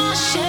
no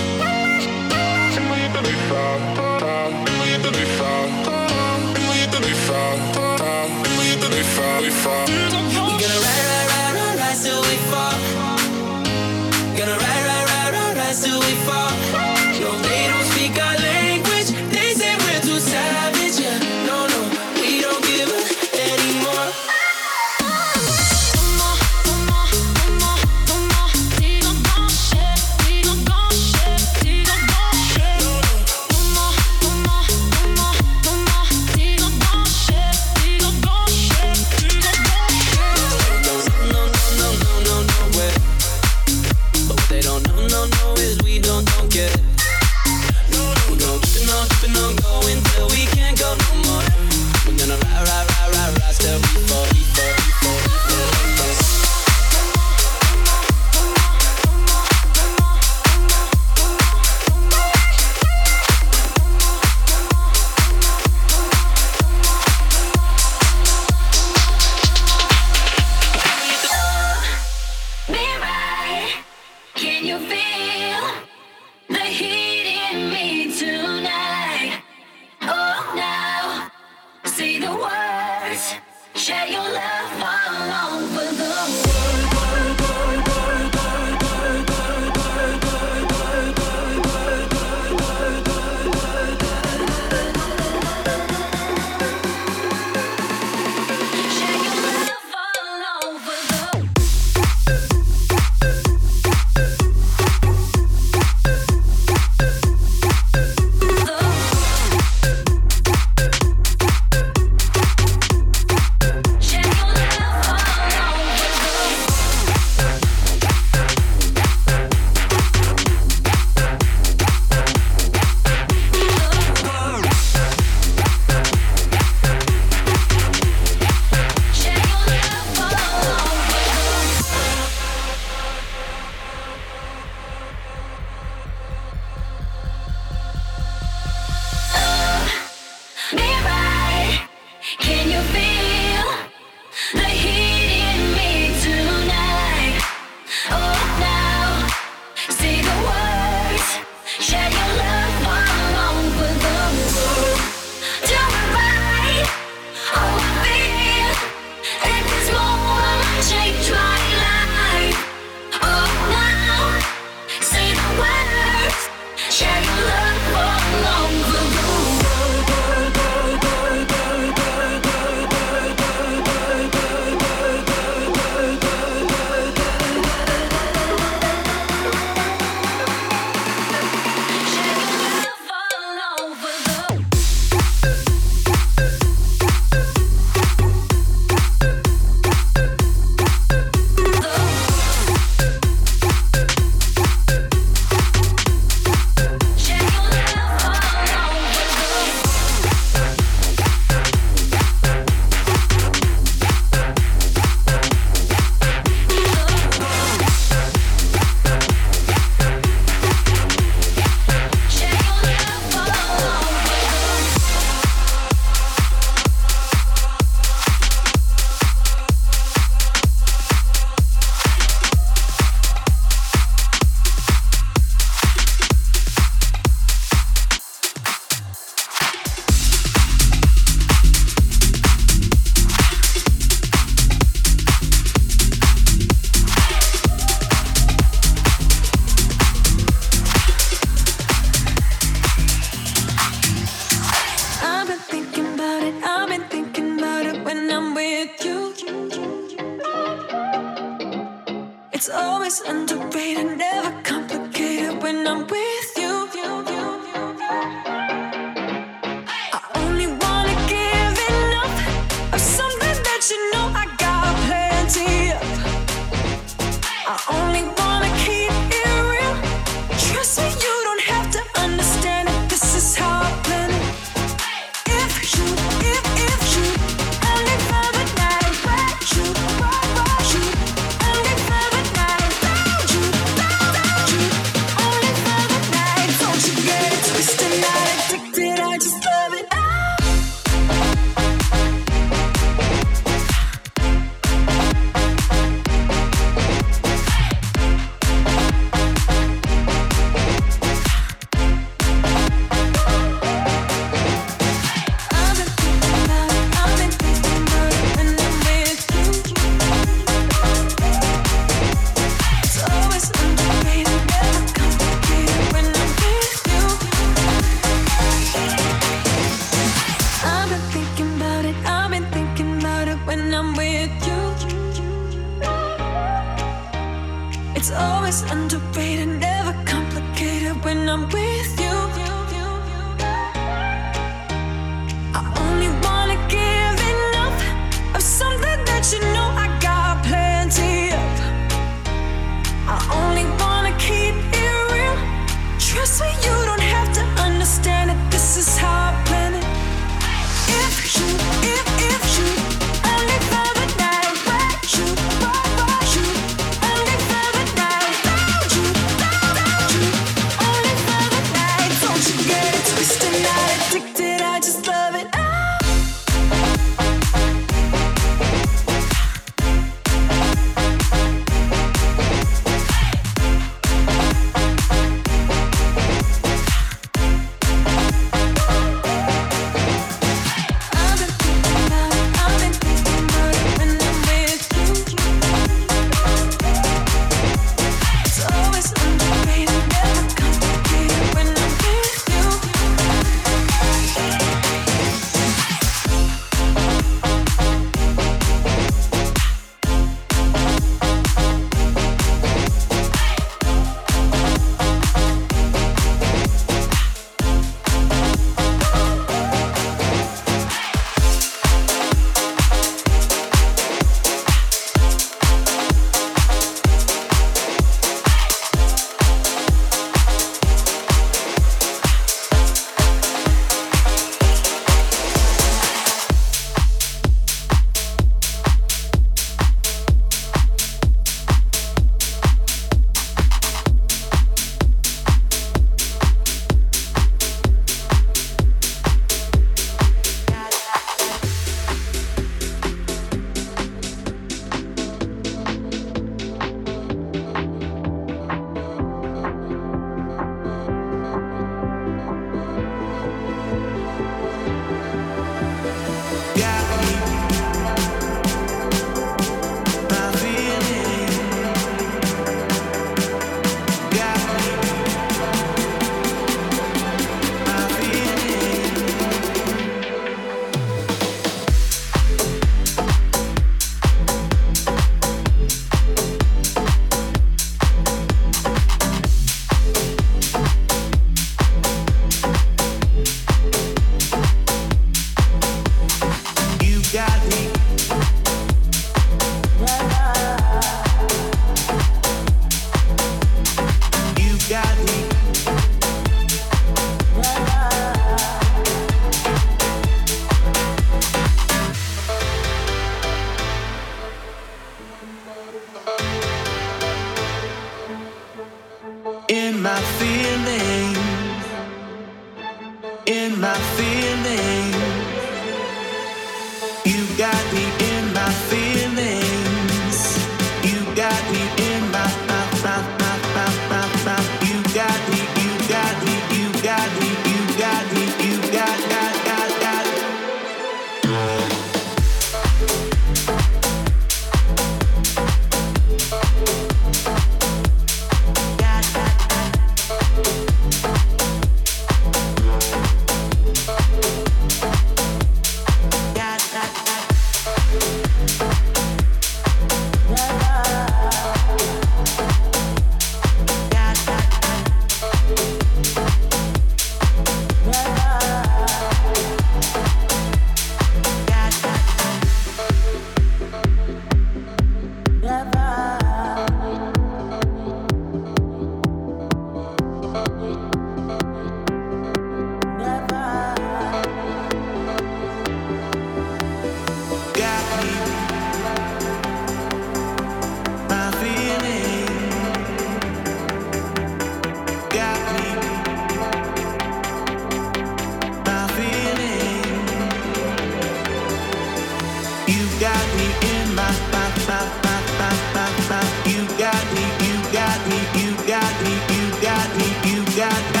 got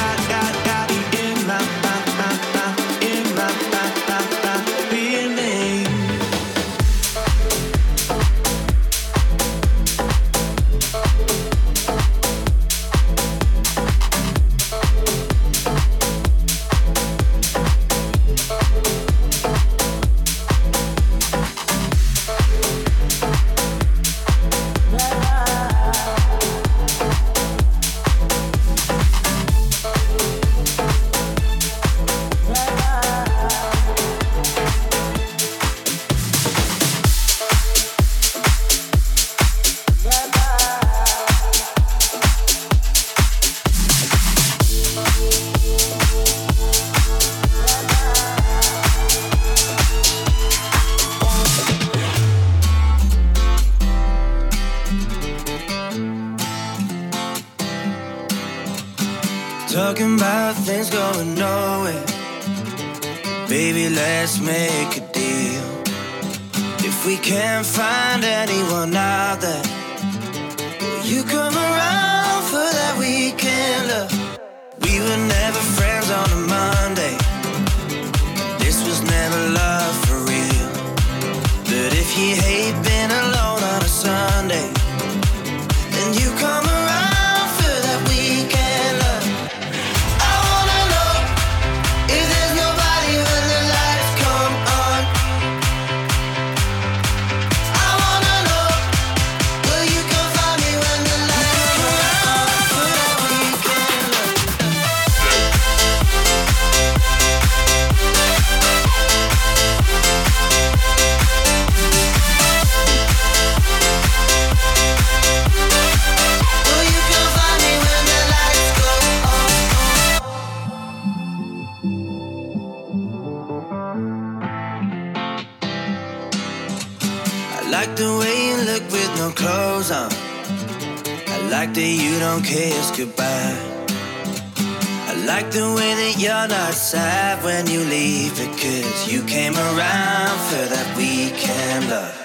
like the way that you're not sad when you leave because you came around for that weekend love.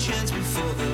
Chance before the